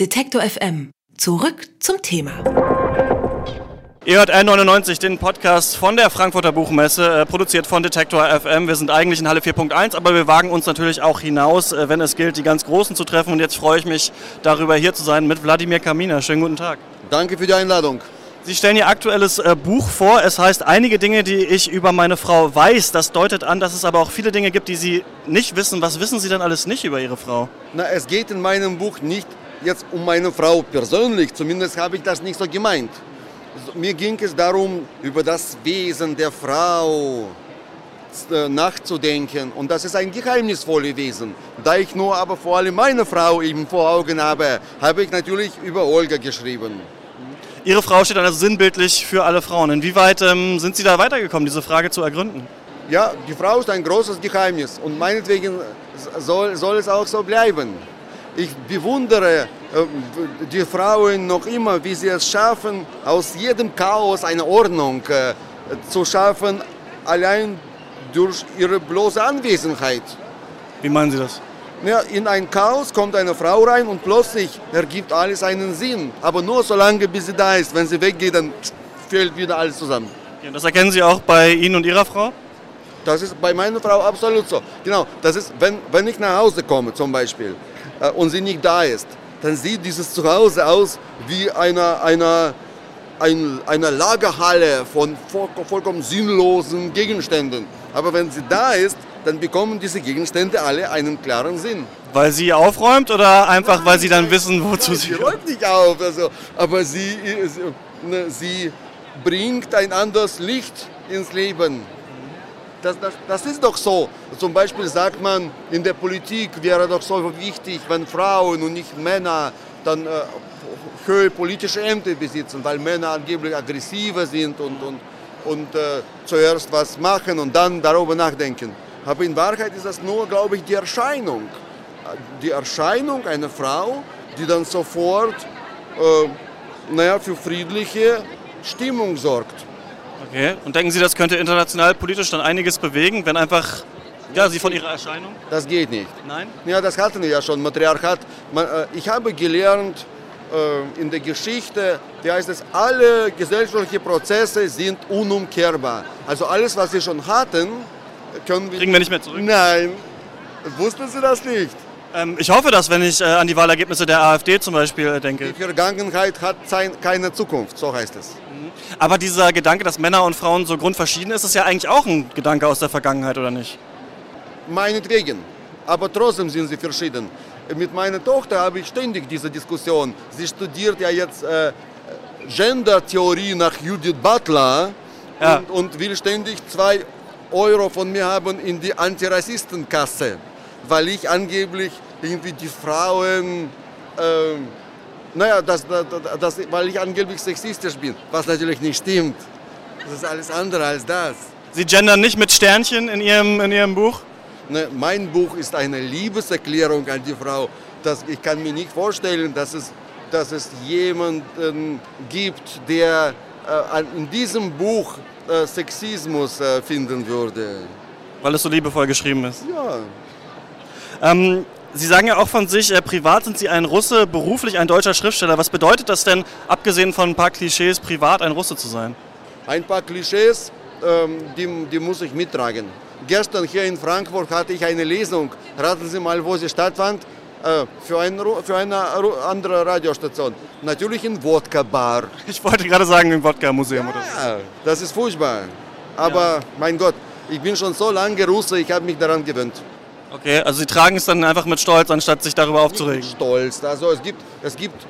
Detektor FM. Zurück zum Thema. Ihr hört N99, den Podcast von der Frankfurter Buchmesse, äh, produziert von Detektor FM. Wir sind eigentlich in Halle 4.1, aber wir wagen uns natürlich auch hinaus, äh, wenn es gilt, die ganz Großen zu treffen. Und jetzt freue ich mich darüber, hier zu sein mit Wladimir Kamina. Schönen guten Tag. Danke für die Einladung. Sie stellen Ihr aktuelles äh, Buch vor. Es heißt Einige Dinge, die ich über meine Frau weiß. Das deutet an, dass es aber auch viele Dinge gibt, die Sie nicht wissen. Was wissen Sie denn alles nicht über Ihre Frau? Na, es geht in meinem Buch nicht jetzt um meine Frau persönlich, zumindest habe ich das nicht so gemeint. Mir ging es darum, über das Wesen der Frau äh, nachzudenken. Und das ist ein geheimnisvolles Wesen. Da ich nur aber vor allem meine Frau eben vor Augen habe, habe ich natürlich über Olga geschrieben. Ihre Frau steht also sinnbildlich für alle Frauen. Inwieweit ähm, sind Sie da weitergekommen, diese Frage zu ergründen? Ja, die Frau ist ein großes Geheimnis und meinetwegen soll, soll es auch so bleiben. Ich bewundere äh, die Frauen noch immer, wie sie es schaffen, aus jedem Chaos eine Ordnung äh, zu schaffen, allein durch ihre bloße Anwesenheit. Wie meinen Sie das? Ja, in ein Chaos kommt eine Frau rein und plötzlich ergibt alles einen Sinn. Aber nur so lange, bis sie da ist. Wenn sie weggeht, dann fällt wieder alles zusammen. Ja, das erkennen Sie auch bei Ihnen und Ihrer Frau? Das ist bei meiner Frau absolut so. Genau, das ist, wenn, wenn ich nach Hause komme zum Beispiel und sie nicht da ist, dann sieht dieses Zuhause aus wie eine, eine, ein, eine Lagerhalle von vollkommen sinnlosen Gegenständen. Aber wenn sie da ist, dann bekommen diese Gegenstände alle einen klaren Sinn. Weil sie aufräumt oder einfach, nein, weil sie dann wissen, wozu nein, sie... Sie räumt nicht auf, also, aber sie, ne, sie bringt ein anderes Licht ins Leben. Das, das, das, ist doch so. Zum Beispiel sagt man, in der Politik wäre doch so wichtig, wenn Frauen und nicht Männer dann äh, höhere politische Ämter besitzen, weil Männer angeblich aggressiver sind und, und, und äh, zuerst was machen und dann darüber nachdenken. Aber in Wahrheit ist das nur, glaube ich, die Erscheinung. Die Erscheinung einer Frau, die dann sofort äh, naja, für friedliche Stimmung sorgt. Okay. Und denken Sie, das könnte international politisch dann einiges bewegen, wenn einfach ja, Sie von Ihrer Erscheinung? Das geht nicht. Nein? Ja, das hatten wir ja schon, Matriarchat. Äh, ich habe gelernt äh, in der Geschichte, wie heißt es, alle gesellschaftlichen Prozesse sind unumkehrbar. Also alles, was wir schon hatten, können wir... Kriegen wir nicht mehr zurück? Nein. Wussten Sie das nicht? Ähm, ich hoffe das, wenn ich äh, an die Wahlergebnisse der AfD zum Beispiel äh, denke. Die Vergangenheit hat keine Zukunft, so heißt es. Aber dieser Gedanke, dass Männer und Frauen so grundverschieden ist, ist ja eigentlich auch ein Gedanke aus der Vergangenheit, oder nicht? Meinetwegen. Aber trotzdem sind sie verschieden. Mit meiner Tochter habe ich ständig diese Diskussion. Sie studiert ja jetzt äh, Gender-Theorie nach Judith Butler Ja. und, und will ständig zwei Euro von mir haben in die Antirassistenkasse, weil ich angeblich irgendwie die Frauen, ähm, naja, das, das, das, weil ich angeblich sexistisch bin, was natürlich nicht stimmt. Das ist alles andere als das. Sie gendern nicht mit Sternchen in Ihrem, in Ihrem Buch? Ne, mein Buch ist eine Liebeserklärung an die Frau. Das, ich kann mir nicht vorstellen, dass es, dass es jemanden gibt, der äh, in diesem Buch äh, Sexismus äh, finden würde. Weil es so liebevoll geschrieben ist. Ja, Ähm, Sie sagen ja auch von sich, äh, privat sind Sie ein Russe, beruflich ein deutscher Schriftsteller. Was bedeutet das denn, abgesehen von ein paar Klischees, privat ein Russe zu sein? ein paar Klischees, ähm, die, die muss ich mittragen. Gestern hier in Frankfurt hatte ich eine Lesung. Raten Sie mal, wo sie stattfand? Äh, für, ein, für eine andere Radiostation. Natürlich in Wodka-Bar. Ich wollte gerade sagen, im Wodka-Museum. Ja, das ist furchtbar. Aber mein Gott, ich bin schon so lange Russe, ich habe mich daran gewöhnt. Okay, also Sie tragen es dann einfach mit Stolz, anstatt sich darüber aufzuregen. Stolz. Also es gibt, es gibt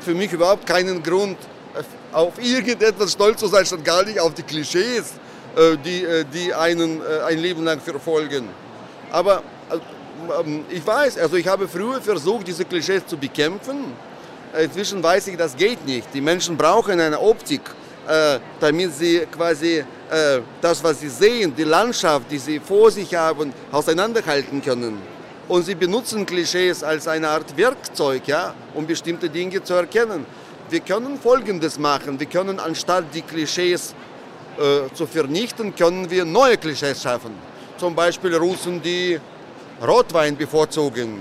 für mich überhaupt keinen Grund, äh, auf irgendetwas stolz zu sein, statt gar nicht auf die Klischees, äh, die, äh, die einen ein Leben lang verfolgen. Aber äh, ähm, ich weiß, also ich habe früher versucht, diese Klischees zu bekämpfen. Inzwischen weiß ich, das geht nicht. Die Menschen brauchen eine Optik, damit sie quasi äh, das, was sie sehen, die Landschaft, die sie vor sich haben, auseinanderhalten können. Und sie benutzen Klischees als eine Art Werkzeug, ja, um bestimmte Dinge zu erkennen. Wir können Folgendes machen. Wir können anstatt die Klischees äh, zu vernichten, können wir neue Klischees schaffen. Zum Beispiel Russen, die Rotwein bevorzugen.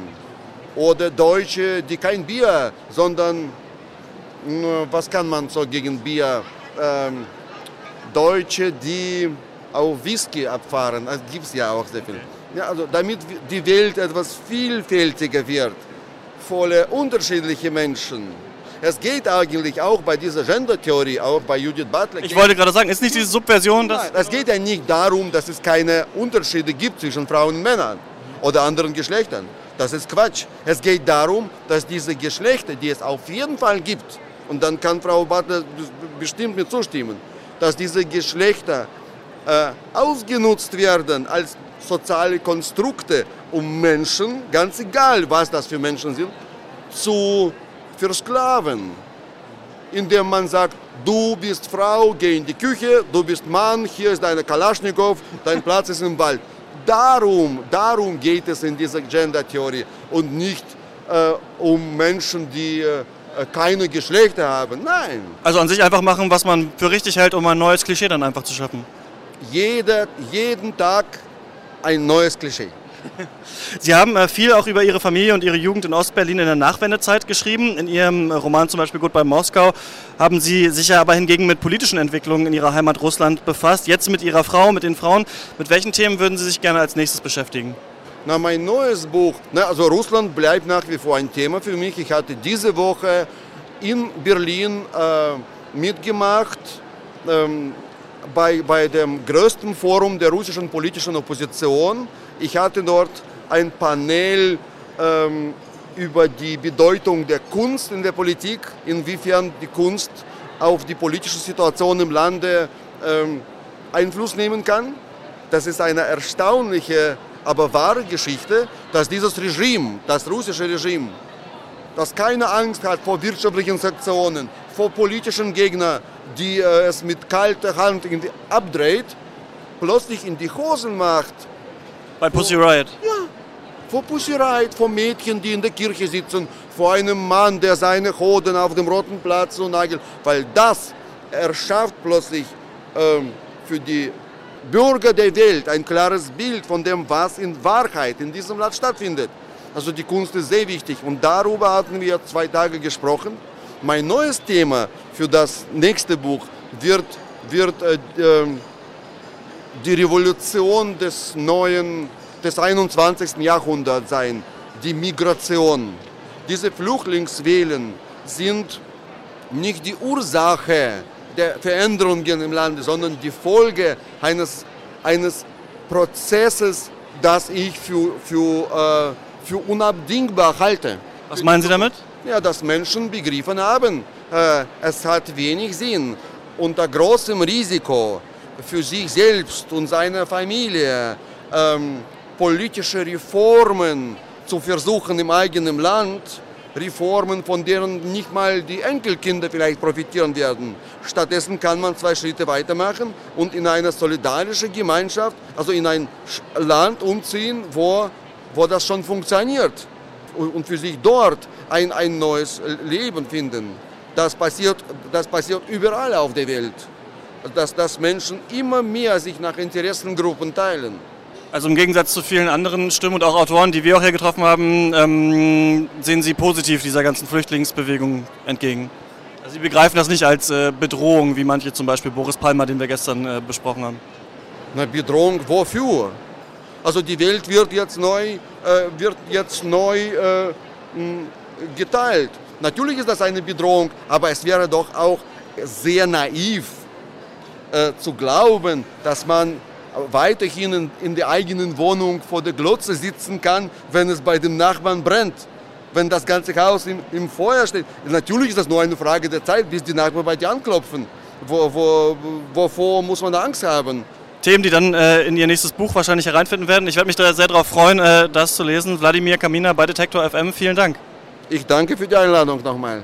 oder Deutsche, die kein Bier, sondern was kann man so gegen Bier? Ähm, Deutsche, die auf Whisky abfahren, das gibt es ja auch sehr viel. Ja, also damit die Welt etwas vielfältiger wird, voller unterschiedliche Menschen. Es geht eigentlich auch bei dieser Gender-Theorie, auch bei Judith Butler. Ich wollte gerade sagen, ist nicht diese Subversion das? Nein, es geht ja nicht darum, dass es keine Unterschiede gibt zwischen Frauen und Männern oder anderen Geschlechtern. Das ist Quatsch. Es geht darum, dass diese Geschlechter, die es auf jeden Fall gibt, und dann kann Frau Butler bestimmt mir zustimmen, dass diese Geschlechter äh, ausgenutzt werden als soziale Konstrukte, um Menschen, ganz egal was das für Menschen sind, zu versklaven. Indem man sagt, du bist Frau, geh in die Küche, du bist Mann, hier ist deine Kalaschnikow, dein Platz ist im Wald. Darum, darum geht es in dieser Gender-Theorie und nicht äh, um Menschen, die äh, keine Geschlechter haben. Nein. Also an sich einfach machen, was man für richtig hält, um ein neues Klischee dann einfach zu schaffen. Jeder, jeden Tag ein neues Klischee. Sie haben äh, viel auch über Ihre Familie und Ihre Jugend in Ostberlin in der Nachwendezeit geschrieben. In Ihrem Roman zum Beispiel Gut bei Moskau haben Sie sich ja aber hingegen mit politischen Entwicklungen in Ihrer Heimat Russland befasst. Jetzt mit Ihrer Frau, mit den Frauen. Mit welchen Themen würden Sie sich gerne als nächstes beschäftigen? Na, mein neues Buch, na, also Russland bleibt nach wie vor ein Thema für mich. Ich hatte diese Woche in Berlin äh, mitgemacht. Ähm, bei, bei dem größten Forum der russischen politischen Opposition. Ich hatte dort ein Panel ähm, über die Bedeutung der Kunst in der Politik, inwiefern die Kunst auf die politische Situation im Lande ähm, Einfluss nehmen kann. Das ist eine erstaunliche, aber wahre Geschichte, dass dieses Regime, das russische Regime, das keine Angst hat vor wirtschaftlichen Sanktionen, vor politischen Gegnern, die äh, es mit kalter Hand abdreht, plötzlich in die Hosen macht. Bei Pussy Riot? Ja, vor Pussy Riot, vor Mädchen, die in der Kirche sitzen, vor einem Mann, der seine Hoden auf dem Roten Platz so nagelt. Weil das erschafft plötzlich ähm, für die Bürger der Welt ein klares Bild von dem, was in Wahrheit in diesem Land stattfindet. Also die Kunst ist sehr wichtig und darüber hatten wir zwei Tage gesprochen. Mein neues Thema für das nächste Buch wird, wird äh, ähm, die Revolution des neuen, des 21. Jahrhunderts sein, die Migration. Diese Flüchtlingswellen sind nicht die Ursache der Veränderungen im Lande, sondern die Folge eines, eines Prozesses, das ich für, für, äh, für unabdingbar halte. Was meinen Sie damit? ja, dass Menschen begriffen haben, äh, es hat wenig Sinn, unter großem Risiko für sich selbst und seine Familie ähm, politische Reformen zu versuchen im eigenen Land, Reformen, von denen nicht mal die Enkelkinder vielleicht profitieren werden. Stattdessen kann man zwei Schritte weitermachen und in eine solidarische Gemeinschaft, also in ein Land umziehen, wo, wo das schon funktioniert und für sich dort ein, ein neues Leben finden. Das passiert, das passiert überall auf der Welt, dass, dass Menschen immer mehr sich nach Interessengruppen teilen. Also im Gegensatz zu vielen anderen Stimmen und auch Autoren, die wir auch hier getroffen haben, ähm, sehen Sie positiv dieser ganzen Flüchtlingsbewegung entgegen. Also Sie begreifen das nicht als äh, Bedrohung, wie manche zum Beispiel Boris Palmer, den wir gestern äh, besprochen haben. Na, Bedrohung wofür? Also die Welt wird jetzt neu, äh, wird jetzt neu äh, geteilt. Natürlich ist das eine Bedrohung, aber es wäre doch auch sehr naiv äh, zu glauben, dass man weiterhin in, der eigenen Wohnung vor der Glotze sitzen kann, wenn es bei dem Nachbarn brennt, wenn das ganze Haus im, im Feuer steht. Natürlich ist das nur eine Frage der Zeit, bis die Nachbarn bei dir anklopfen. Wo, wo, wovor muss man Angst haben? Themen, die dann äh, in Ihr nächstes Buch wahrscheinlich hereinfinden werden. Ich werde mich da sehr darauf freuen, äh, das zu lesen. Wladimir Kamina bei Detektor FM, vielen Dank. Ich danke für die Einladung nochmal.